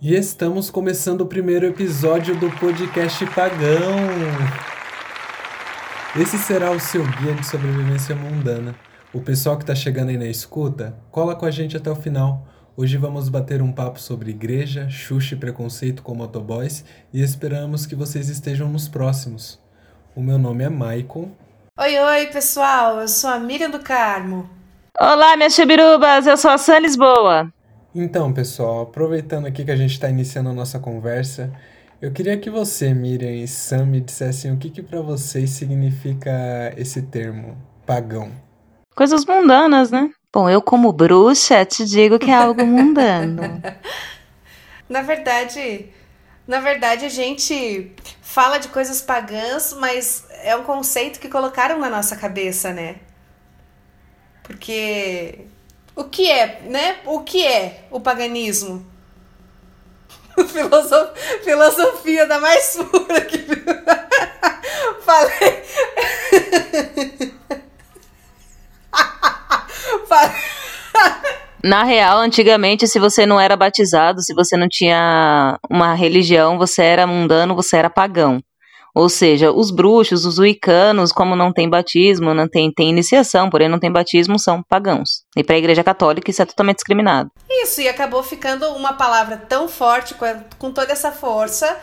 E estamos começando o primeiro episódio do podcast Pagão. Esse será o seu guia de sobrevivência mundana. O pessoal que está chegando aí na escuta, cola com a gente até o final. Hoje vamos bater um papo sobre igreja, xuxa e preconceito com motoboys e esperamos que vocês estejam nos próximos. O meu nome é Maicon. Oi, oi, pessoal. Eu sou a Miriam do Carmo. Olá, minhas chibirubas. Eu sou a Sam Lisboa. Então, pessoal, aproveitando aqui que a gente está iniciando a nossa conversa, eu queria que você, Miriam e Sam, me dissessem o que, que para vocês significa esse termo, pagão. Coisas mundanas, né? Bom, eu como bruxa te digo que é algo mundano. na verdade, na verdade a gente fala de coisas pagãs, mas é um conceito que colocaram na nossa cabeça, né? Porque o que é, né? O que é o paganismo? Filosof... Filosofia da mais pura que. Falei. Falei. Na real, antigamente, se você não era batizado, se você não tinha uma religião, você era mundano, você era pagão. Ou seja, os bruxos, os uicanos, como não tem batismo, não tem, tem iniciação, porém não tem batismo, são pagãos. E para a Igreja Católica isso é totalmente discriminado. Isso, e acabou ficando uma palavra tão forte, com, com toda essa força,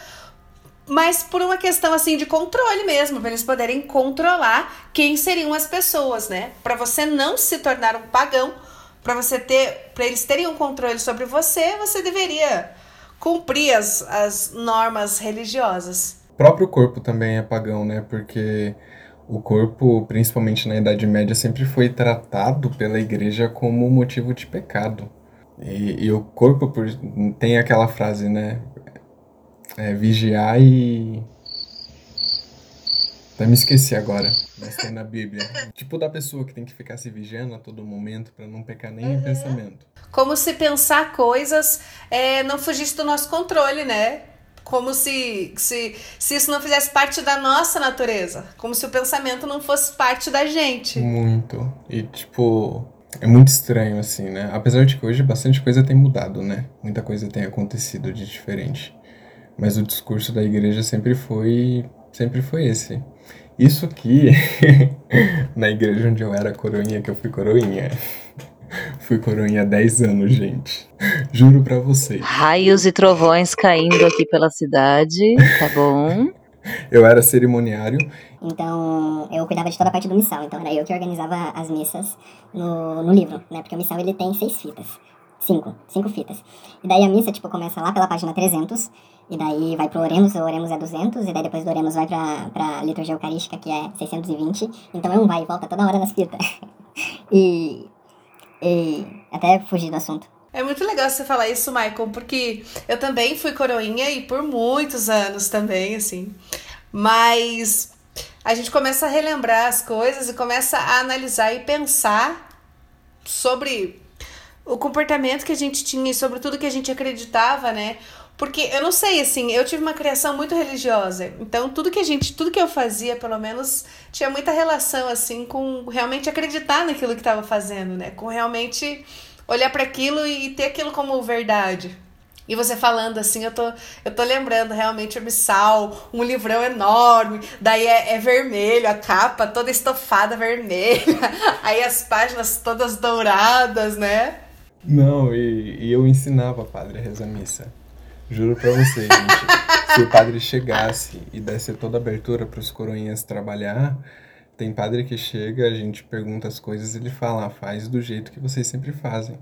mas por uma questão assim de controle mesmo, para eles poderem controlar quem seriam as pessoas, né? Para você não se tornar um pagão, para você ter, para eles terem um controle sobre você, você deveria cumprir as, as normas religiosas próprio corpo também é pagão, né? Porque o corpo, principalmente na Idade Média, sempre foi tratado pela igreja como motivo de pecado. E, e o corpo por, tem aquela frase, né? É, vigiar e. Até me esqueci agora, mas tem na Bíblia. tipo da pessoa que tem que ficar se vigiando a todo momento para não pecar nem uhum. em pensamento. Como se pensar coisas é, não fugisse do nosso controle, né? Como se, se, se isso não fizesse parte da nossa natureza, como se o pensamento não fosse parte da gente. Muito. E tipo, é muito estranho assim, né? Apesar de que hoje bastante coisa tem mudado, né? Muita coisa tem acontecido de diferente. Mas o discurso da igreja sempre foi, sempre foi esse. Isso aqui, na igreja onde eu era coroinha, que eu fui coroinha. Fui coroinha há 10 anos, gente. Juro pra vocês. Raios e trovões caindo aqui pela cidade, tá bom? Eu era cerimoniário. Então, eu cuidava de toda a parte do missal. Então, era eu que organizava as missas no, no livro, né? Porque o missal, ele tem seis fitas. Cinco. Cinco fitas. E daí a missa, tipo, começa lá pela página 300. E daí vai pro Oremos, o Oremos é 200. E daí depois do Oremos vai pra, pra Liturgia Eucarística, que é 620. Então, é um vai e volta toda hora nas fitas. e e até fugir do assunto. É muito legal você falar isso, Michael, porque eu também fui coroinha e por muitos anos também, assim. Mas a gente começa a relembrar as coisas e começa a analisar e pensar sobre o comportamento que a gente tinha e sobre tudo que a gente acreditava, né? Porque eu não sei, assim, eu tive uma criação muito religiosa. Então, tudo que a gente, tudo que eu fazia, pelo menos, tinha muita relação, assim, com realmente acreditar naquilo que estava fazendo, né? Com realmente olhar para aquilo e ter aquilo como verdade. E você falando assim, eu tô, eu tô lembrando realmente o missal, um livrão enorme, daí é, é vermelho, a capa toda estofada vermelha, aí as páginas todas douradas, né? Não, e, e eu ensinava padre a rezar missa. Juro pra você, gente. se o padre chegasse e desse toda a abertura para os coroinhas trabalhar, tem padre que chega, a gente pergunta as coisas e ele fala, ah, faz do jeito que vocês sempre fazem.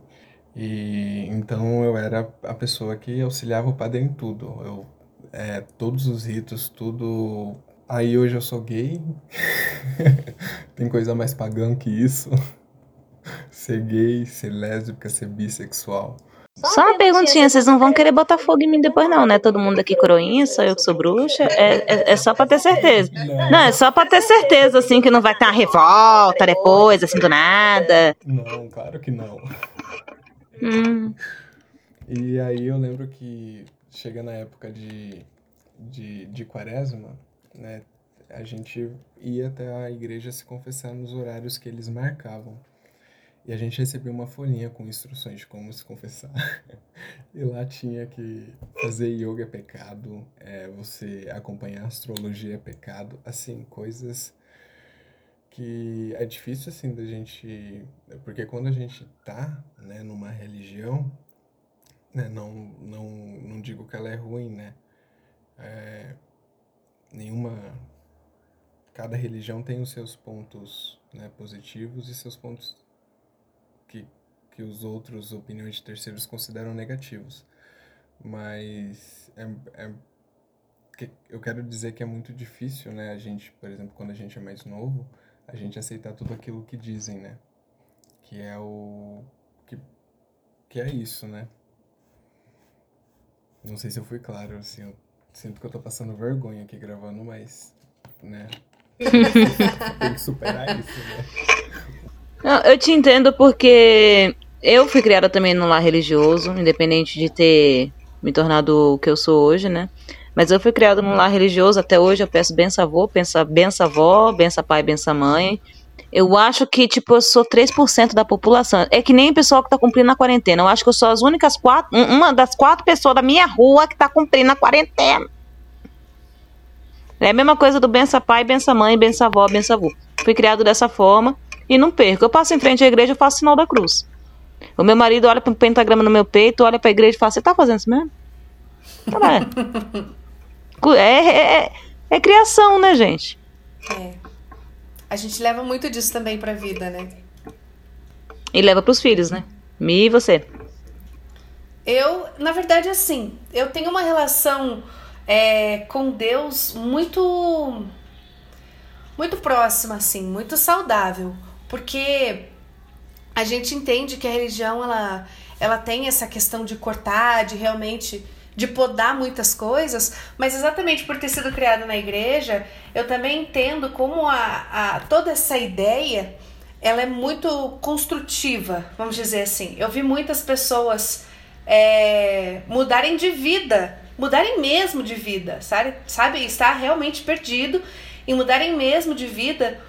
E então eu era a pessoa que auxiliava o padre em tudo. Eu, é, todos os ritos, tudo. Aí hoje eu sou gay. tem coisa mais pagã que isso. ser gay, ser lésbica, ser bissexual. Só uma perguntinha, vocês não vão querer botar fogo em mim depois não, né? Todo mundo aqui coroinha, só eu que sou bruxa. É, é, é, só pra ter certeza. Não, é só pra ter certeza, assim, que não vai ter uma revolta depois, assim, do nada. Não, claro que não. Hum. E aí eu lembro que chega na época de, de, de quaresma, né? A gente ia até a igreja se confessar nos horários que eles marcavam. E a gente recebeu uma folhinha com instruções de como se confessar. e lá tinha que fazer yoga é pecado, é, você acompanhar astrologia é pecado, assim, coisas que é difícil assim da gente, porque quando a gente tá, né, numa religião, né, não, não, não digo que ela é ruim, né, é, nenhuma, cada religião tem os seus pontos, né, positivos e seus pontos que, os outros, opiniões de terceiros, consideram negativos. Mas é, é, eu quero dizer que é muito difícil, né? A gente, por exemplo, quando a gente é mais novo, a gente aceitar tudo aquilo que dizem, né? Que é o. Que, que é isso, né? Não sei se eu fui claro, assim, eu sinto que eu tô passando vergonha aqui gravando, mas, né? Tem que superar isso, né? Não, eu te entendo porque eu fui criada também num lar religioso, independente de ter me tornado o que eu sou hoje, né? Mas eu fui criada num lar religioso, até hoje eu peço benção avô, benção, avó, benção pai, benção mãe. Eu acho que, tipo, eu sou 3% da população. É que nem o pessoal que tá cumprindo a quarentena. Eu acho que eu sou as únicas quatro, uma das quatro pessoas da minha rua que tá cumprindo a quarentena. É a mesma coisa do benção pai, benção mãe, benção avó, benção avô. Fui criado dessa forma e não perco. Eu passo em frente à igreja, eu faço sinal da cruz. O meu marido olha para um pentagrama no meu peito, olha para a igreja e fala: Você tá fazendo isso mesmo? É. é, é, é criação, né, gente? É. A gente leva muito disso também pra vida, né? E leva pros filhos, né? Me e você. Eu, na verdade, assim, eu tenho uma relação é, com Deus muito muito próxima, assim, muito saudável. Porque a gente entende que a religião ela, ela tem essa questão de cortar, de realmente de podar muitas coisas, mas exatamente por ter sido criada na igreja, eu também entendo como a, a toda essa ideia ela é muito construtiva, vamos dizer assim. Eu vi muitas pessoas é, mudarem de vida, mudarem mesmo de vida, sabe? Sabe, estar realmente perdido e mudarem mesmo de vida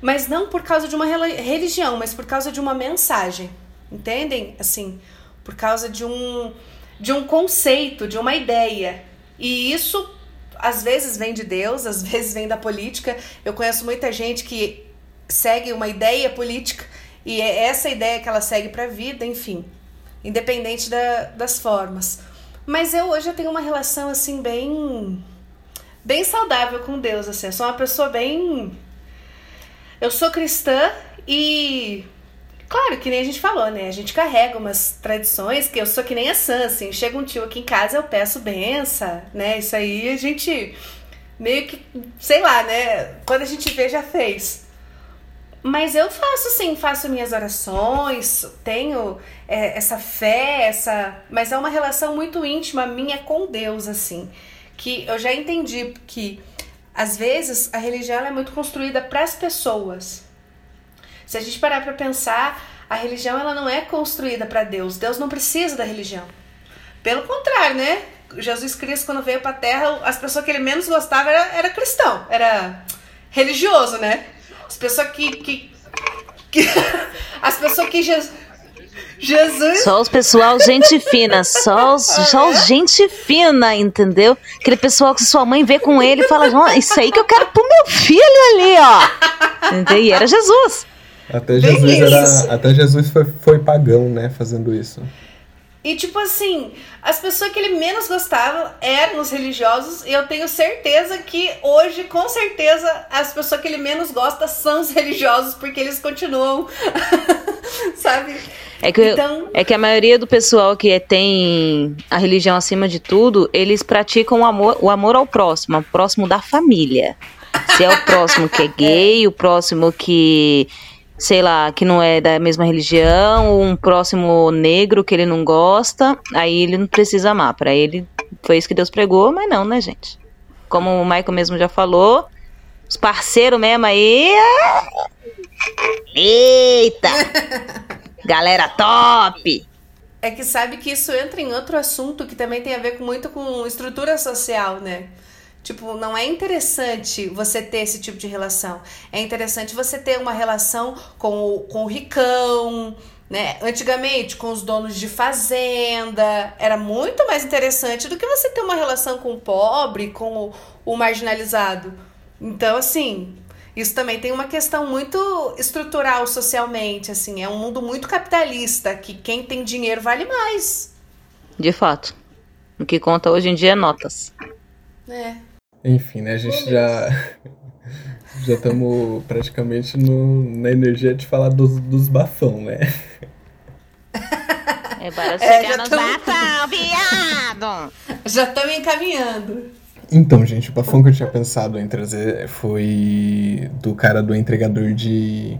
mas não por causa de uma religião, mas por causa de uma mensagem. Entendem? Assim, por causa de um de um conceito, de uma ideia. E isso às vezes vem de Deus, às vezes vem da política. Eu conheço muita gente que segue uma ideia política e é essa ideia que ela segue para a vida, enfim, independente da, das formas. Mas eu hoje eu tenho uma relação assim bem bem saudável com Deus, assim. Eu sou uma pessoa bem eu sou cristã e. Claro, que nem a gente falou, né? A gente carrega umas tradições que eu sou que nem a Sam, assim. Chega um tio aqui em casa, eu peço benção, né? Isso aí a gente meio que, sei lá, né? Quando a gente vê, já fez. Mas eu faço sim, faço minhas orações, tenho é, essa fé, essa. Mas é uma relação muito íntima minha com Deus, assim. Que eu já entendi que às vezes a religião é muito construída para as pessoas. Se a gente parar para pensar, a religião ela não é construída para Deus. Deus não precisa da religião. Pelo contrário, né? Jesus Cristo, quando veio para a Terra, as pessoas que ele menos gostava era, era cristão, era religioso, né? As pessoas que. que, que as pessoas que Jesus. Jesus. Só os pessoal gente fina, só os, só os gente fina, entendeu? Aquele pessoal que sua mãe vê com ele e fala, isso aí que eu quero pro meu filho ali, ó. Entendeu? E era Jesus. Até Jesus, era, até Jesus foi, foi pagão, né, fazendo isso. E tipo assim, as pessoas que ele menos gostava eram os religiosos, e eu tenho certeza que hoje, com certeza, as pessoas que ele menos gosta são os religiosos, porque eles continuam? É que, então... é que a maioria do pessoal que tem a religião acima de tudo, eles praticam o amor, o amor ao próximo, ao próximo da família. Se é o próximo que é gay, o próximo que, sei lá, que não é da mesma religião, ou um próximo negro que ele não gosta, aí ele não precisa amar. Para ele foi isso que Deus pregou, mas não, né, gente? Como o Michael mesmo já falou, os parceiros mesmo aí. Eita! Galera top! É que sabe que isso entra em outro assunto que também tem a ver com, muito com estrutura social, né? Tipo, não é interessante você ter esse tipo de relação. É interessante você ter uma relação com o, com o ricão, né? Antigamente, com os donos de fazenda, era muito mais interessante do que você ter uma relação com o pobre, com o, o marginalizado. Então, assim, isso também tem uma questão muito estrutural socialmente, assim, é um mundo muito capitalista, que quem tem dinheiro vale mais. De fato. O que conta hoje em dia é notas. É. Enfim, né? A gente já. Já estamos praticamente no, na energia de falar dos, dos bafão, né? É para chegar é, nos tamo... bafão, viado! Já estamos encaminhando. Então, gente, o bafão que eu tinha pensado em trazer foi do cara do entregador de,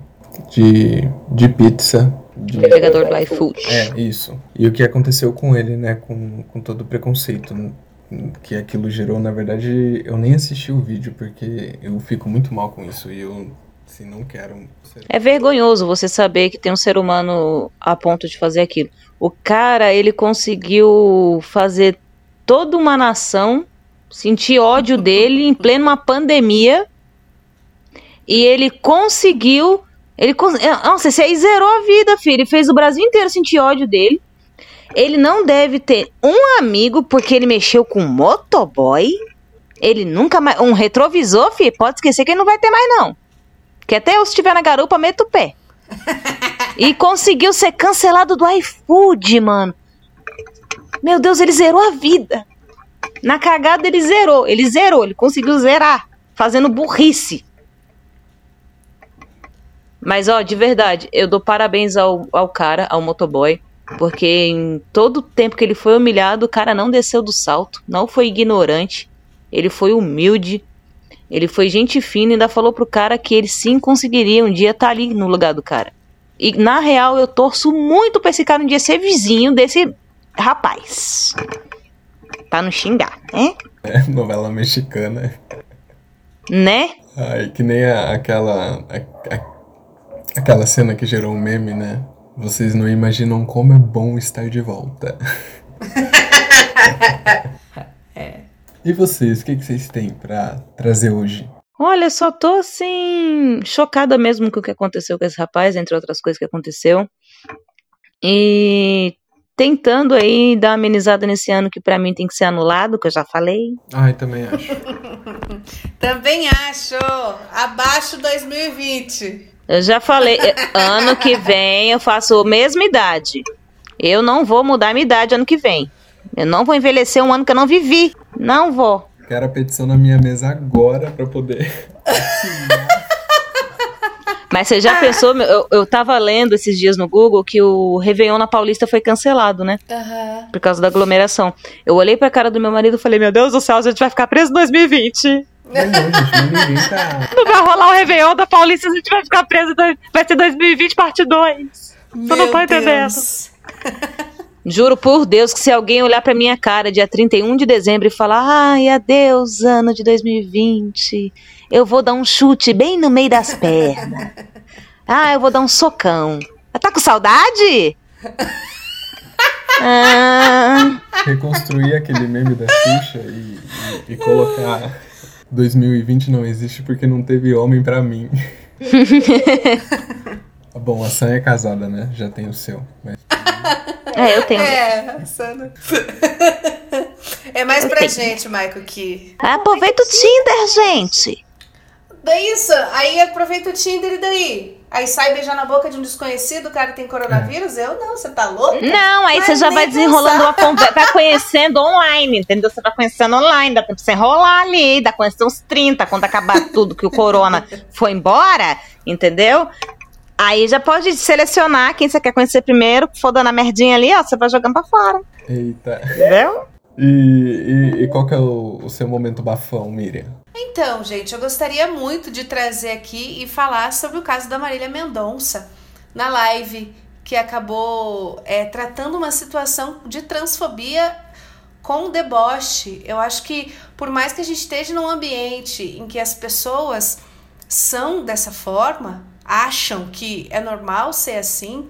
de, de pizza. De... Entregador do iFood. É, isso. E o que aconteceu com ele, né? Com, com todo o preconceito que aquilo gerou, na verdade, eu nem assisti o vídeo porque eu fico muito mal com isso e eu assim, não quero. Ser... É vergonhoso você saber que tem um ser humano a ponto de fazer aquilo. O cara, ele conseguiu fazer toda uma nação sentir ódio dele em plena pandemia e ele conseguiu. Ele, nossa, esse aí zerou a vida, filho. Ele fez o Brasil inteiro sentir ódio dele. Ele não deve ter um amigo porque ele mexeu com motoboy. Ele nunca mais. Um retrovisor, fi, pode esquecer que ele não vai ter mais, não. Que até eu, se estiver na garupa, meto o pé. e conseguiu ser cancelado do iFood, mano. Meu Deus, ele zerou a vida. Na cagada ele zerou. Ele zerou, ele conseguiu zerar. Fazendo burrice. Mas, ó, de verdade, eu dou parabéns ao, ao cara, ao motoboy. Porque em todo o tempo que ele foi humilhado, o cara não desceu do salto, não foi ignorante, ele foi humilde, ele foi gente fina e ainda falou pro cara que ele sim conseguiria um dia estar tá ali no lugar do cara. E na real eu torço muito pra esse cara um dia ser vizinho desse rapaz. Pra não xingar, né? É, novela mexicana. Né? Ai, que nem a, aquela. A, a, aquela cena que gerou um meme, né? Vocês não imaginam como é bom estar de volta. é. E vocês, o que, que vocês têm para trazer hoje? Olha, só tô assim, chocada mesmo com o que aconteceu com esse rapaz, entre outras coisas que aconteceu. E tentando aí dar uma amenizada nesse ano que para mim tem que ser anulado, que eu já falei. Ai, também acho. também acho. Abaixo 2020. Eu já falei, eh, ano que vem eu faço a mesma idade. Eu não vou mudar a minha idade ano que vem. Eu não vou envelhecer um ano que eu não vivi. Não vou. Quero a petição na minha mesa agora para poder. Mas você já pensou? Eu, eu tava lendo esses dias no Google que o Réveillon na Paulista foi cancelado, né? Uhum. Por causa da aglomeração. Eu olhei pra cara do meu marido e falei: Meu Deus do céu, a gente vai ficar preso em 2020. Não, não, gente, ninguém tá. Não vai rolar o Réveillon da Paulista, a gente vai ficar preso. Vai ser 2020, parte 2. Você não tá entendendo. Juro por Deus que se alguém olhar pra minha cara dia 31 de dezembro e falar, ai, adeus, ano de 2020, eu vou dar um chute bem no meio das pernas. Ah, eu vou dar um socão. Tá com saudade? ah. Reconstruir aquele meme da Xuxa e, e, e colocar 2020 não existe porque não teve homem para mim. Bom, a Sam é casada, né? Já tem o seu. Mas... É, eu tenho. É, a Sana. É mais pra gente, Michael, que. Aproveita o Tinder, gente. Daí isso, aí aproveita o Tinder e daí? Aí sai beijar na boca de um desconhecido, o cara tem coronavírus? Eu não, você tá louco? Não, aí você já vai desenrolando uma conversa, vai conhecendo online, entendeu? Você vai conhecendo online, dá pra você enrolar ali, dá pra conhecer uns 30, quando acabar tudo que o corona foi embora, entendeu? Aí já pode selecionar quem você quer conhecer primeiro, for dando a merdinha ali, ó, você vai jogando pra fora. Eita. Entendeu? E, e, e, qual que é o, o, seu momento bafão, Miriam? Então, gente, eu gostaria muito de trazer aqui e falar sobre o caso da Marília Mendonça na live que acabou é, tratando uma situação de transfobia com deboche. Eu acho que por mais que a gente esteja num ambiente em que as pessoas são dessa forma, acham que é normal ser assim,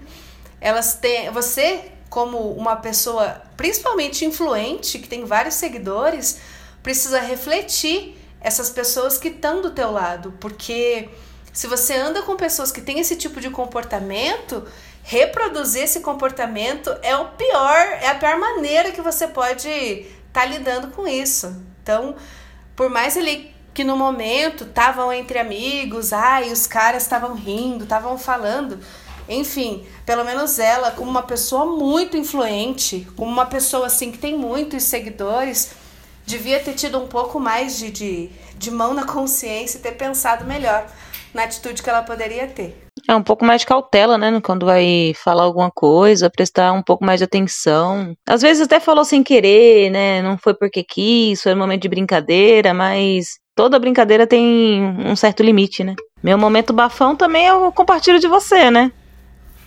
elas têm, você como uma pessoa principalmente influente, que tem vários seguidores, precisa refletir essas pessoas que estão do teu lado, porque se você anda com pessoas que têm esse tipo de comportamento, reproduzir esse comportamento é o pior, é a pior maneira que você pode estar tá lidando com isso. Então, por mais ele que no momento estavam entre amigos, ai, os caras estavam rindo, estavam falando, enfim, pelo menos ela, como uma pessoa muito influente, como uma pessoa assim que tem muitos seguidores, devia ter tido um pouco mais de, de, de mão na consciência e ter pensado melhor na atitude que ela poderia ter. É um pouco mais de cautela, né? Quando vai falar alguma coisa, prestar um pouco mais de atenção. Às vezes até falou sem querer, né? Não foi porque quis, foi um momento de brincadeira, mas toda brincadeira tem um certo limite, né? Meu momento bafão também eu compartilho de você, né?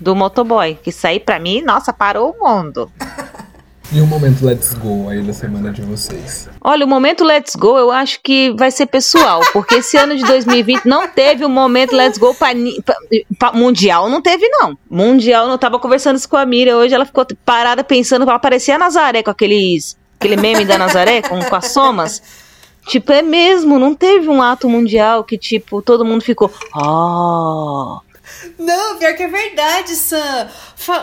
Do motoboy, que sair pra mim, nossa, parou o mundo. E o momento Let's Go aí da semana de vocês? Olha, o momento Let's Go eu acho que vai ser pessoal, porque esse ano de 2020 não teve o um momento Let's Go pra, pra, pra, mundial, não teve não. Mundial, eu tava conversando isso com a Mira hoje, ela ficou parada pensando, ela parecia a Nazaré com aqueles aquele meme da Nazaré com, com as somas. Tipo, é mesmo, não teve um ato mundial que, tipo, todo mundo ficou. Ah, não, pior que é verdade, Sam.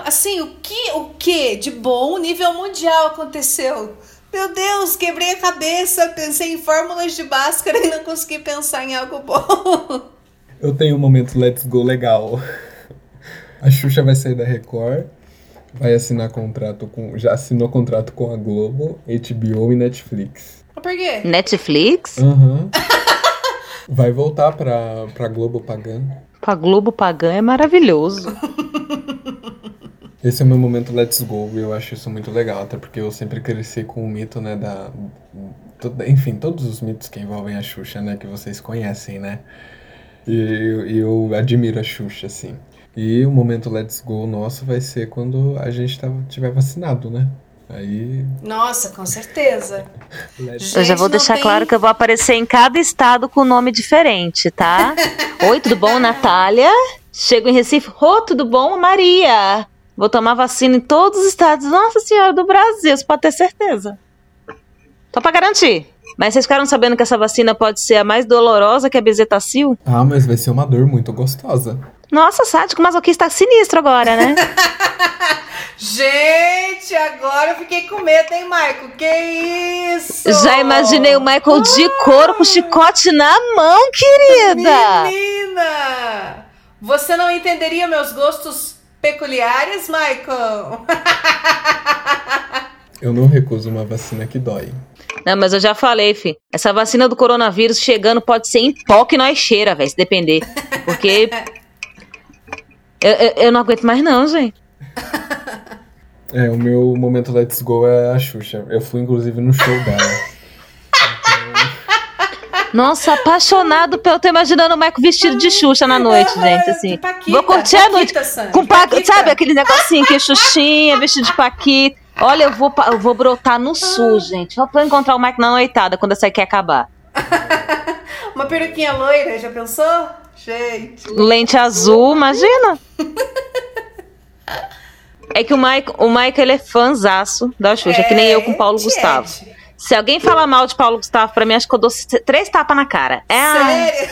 Assim, o que, o que de bom nível mundial aconteceu? Meu Deus, quebrei a cabeça, pensei em fórmulas de Bhaskara e não consegui pensar em algo bom. Eu tenho um momento Let's Go legal. A Xuxa vai sair da Record, vai assinar contrato com. Já assinou contrato com a Globo, HBO e Netflix. Por quê? Netflix? Aham. Uhum. vai voltar pra, pra Globo pagando. Pra Globo Pagã é maravilhoso. Esse é o meu momento Let's Go e eu acho isso muito legal, até porque eu sempre cresci com o mito, né, da... Enfim, todos os mitos que envolvem a Xuxa, né, que vocês conhecem, né? E eu, eu admiro a Xuxa, assim. E o momento Let's Go nosso vai ser quando a gente tá, tiver vacinado, né? Aí. Nossa, com certeza. Gente, eu já vou deixar tem... claro que eu vou aparecer em cada estado com nome diferente, tá? Oi, tudo bom, Natália? Chego em Recife. Oi, tudo bom, Maria? Vou tomar vacina em todos os estados. Nossa Senhora do Brasil, você pode ter certeza. Só pra garantir. Mas vocês ficaram sabendo que essa vacina pode ser a mais dolorosa que a bezetacil? Ah, mas vai ser uma dor muito gostosa. Nossa, sádico masoquista sinistro agora, né? Gente, agora eu fiquei com medo, hein, Michael? Que isso? Já imaginei o Michael ah! de couro com chicote na mão, querida. Menina! Você não entenderia meus gostos peculiares, Michael? Eu não recuso uma vacina que dói. Não, mas eu já falei, fi. Essa vacina do coronavírus chegando pode ser em pó que nós cheira, velho, se depender. Porque. eu, eu, eu não aguento mais, não, gente. É, o meu momento Let's Go é a Xuxa. Eu fui, inclusive, no show dela. Nossa, apaixonado pelo. Tô imaginando o Michael vestido de Xuxa na noite, gente. Assim. Paquita, Vou curtir a noite. com Paquita. Sabe aquele negocinho que é Xuxinha, vestido de Paquita. Olha, eu vou, eu vou brotar no sul, gente. Só pra encontrar o Michael na noitada quando essa aqui acabar. Uma peruquinha loira, já pensou? Gente. Lente azul, imagina. É que o Mike, o Mike ele é fãzaço da Xuxa, é, que nem eu com o Paulo Gustavo. Se alguém falar mal de Paulo Gustavo pra mim, acho que eu dou três tapas na cara. É Sério?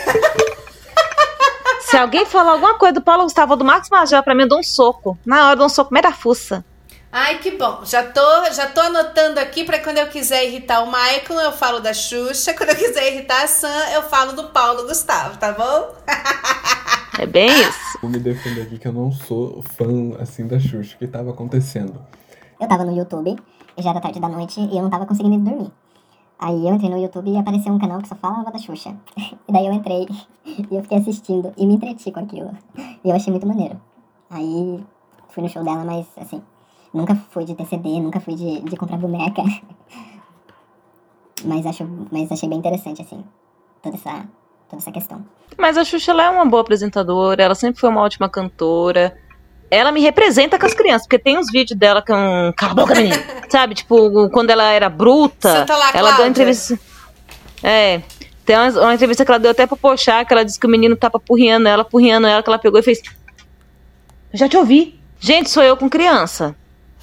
Se alguém falar alguma coisa do Paulo Gustavo ou do Marcos Major, pra mim eu dou um soco. Na hora eu dou um soco meio da fuça. Ai, que bom. Já tô, já tô anotando aqui para quando eu quiser irritar o Michael, eu falo da Xuxa. Quando eu quiser irritar a Sam, eu falo do Paulo Gustavo, tá bom? É bem isso. Vou me defender aqui que eu não sou fã assim da Xuxa. O que tava acontecendo? Eu tava no YouTube, já era tarde da noite e eu não tava conseguindo dormir. Aí eu entrei no YouTube e apareceu um canal que só falava da Xuxa. E daí eu entrei e eu fiquei assistindo e me entreti com aquilo. E eu achei muito maneiro. Aí fui no show dela, mas assim, nunca fui de TCD, nunca fui de, de comprar boneca. Mas, acho, mas achei bem interessante, assim, toda essa, toda essa questão. Mas a Xuxa ela é uma boa apresentadora, ela sempre foi uma ótima cantora. Ela me representa com as crianças, porque tem uns vídeos dela com. É Cala a boca, menina! Sabe, tipo, quando ela era bruta, lá, ela deu entrevista. É. Tem uma, uma, entrevista que ela deu até pro Pochá, que ela disse que o menino tava purriando ela, purriando ela, que ela pegou e fez. Eu já te ouvi. Gente, sou eu com criança.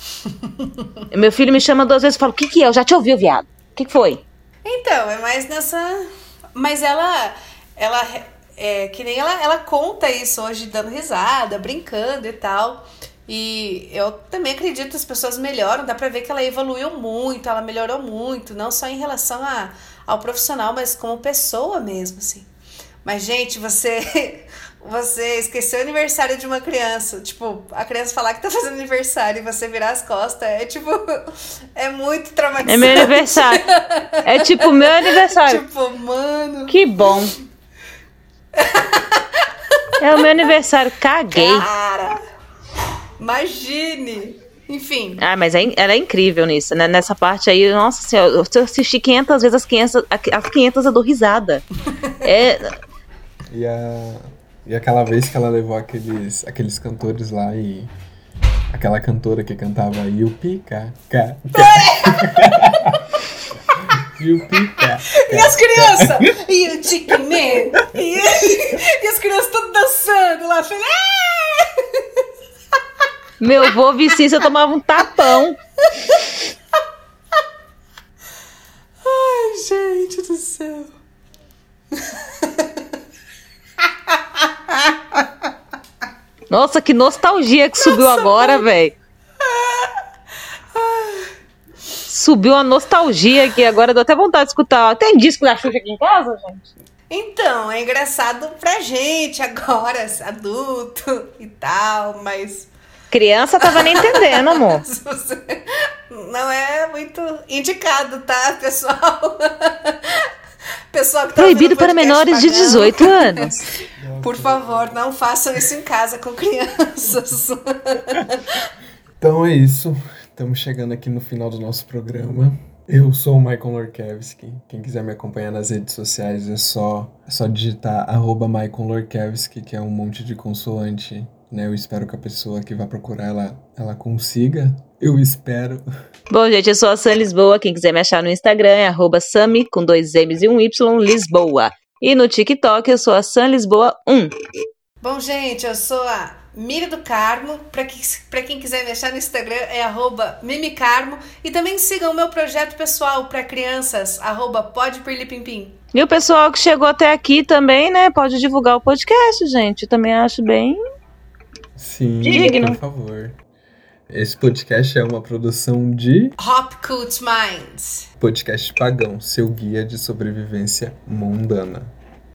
Meu filho me chama duas vezes e fala: O que, que é? Eu já te ouvi, viado. O que, que foi? Então, é mais nessa. Mas ela. Ela. É, que nem ela, ela conta isso hoje, dando risada, brincando e tal. E eu também acredito que as pessoas melhoram, dá pra ver que ela evoluiu muito, ela melhorou muito, não só em relação a, ao profissional, mas como pessoa mesmo, assim. Mas, gente, você você esqueceu o aniversário de uma criança, tipo, a criança falar que tá fazendo aniversário e você virar as costas, é tipo, é muito traumatizante. É meu aniversário. É tipo meu aniversário. tipo, mano. Que bom. É o meu aniversário, caguei. Cara, imagine. Enfim. Ah, mas é, ela é incrível nisso, né? Nessa parte aí, nossa senhora, eu assisti 500 vezes as 500, as 500 eu dou risada. É... E a e aquela vez que ela levou aqueles, aqueles cantores lá e. Aquela cantora que cantava Yupi, Ka, Ka, Yupi, Ka, E as crianças? E o Chicken Man? E, e as crianças todas dançando lá, falando. Meu avô Vicício eu tomava um tapão. Ai, gente do céu. Nossa, que nostalgia que subiu Nossa, agora, velho. Subiu a nostalgia aqui, agora deu até vontade de escutar. Tem disco da Xuxa aqui em casa, gente? Então, é engraçado pra gente agora, adulto e tal, mas. Criança tava nem entendendo, amor. Não é muito indicado, tá, pessoal? Pessoal que tá Proibido para menores de 18 anos. Por favor, não façam isso em casa com crianças. então é isso. Estamos chegando aqui no final do nosso programa. Eu sou o Michael Lorkevski. Quem quiser me acompanhar nas redes sociais é só, é só digitar arroba Michael Lorkevski, que é um monte de consoante. Né? Eu espero que a pessoa que vai procurar ela, ela consiga. Eu espero. Bom, gente, eu sou a Sam Lisboa. Quem quiser me achar no Instagram é arroba Sami, com dois M's e um Y, Lisboa. E no TikTok eu sou a Sam Lisboa 1. Bom, gente, eu sou a Miri do Carmo. Para que, quem quiser me achar no Instagram é arroba Mimicarmo. E também sigam o meu projeto pessoal para crianças, arroba E o pessoal que chegou até aqui também, né? Pode divulgar o podcast, gente. Eu também acho bem. Sim, digno. por favor. Esse podcast é uma produção de Hopcut Minds. Podcast pagão, seu guia de sobrevivência mundana.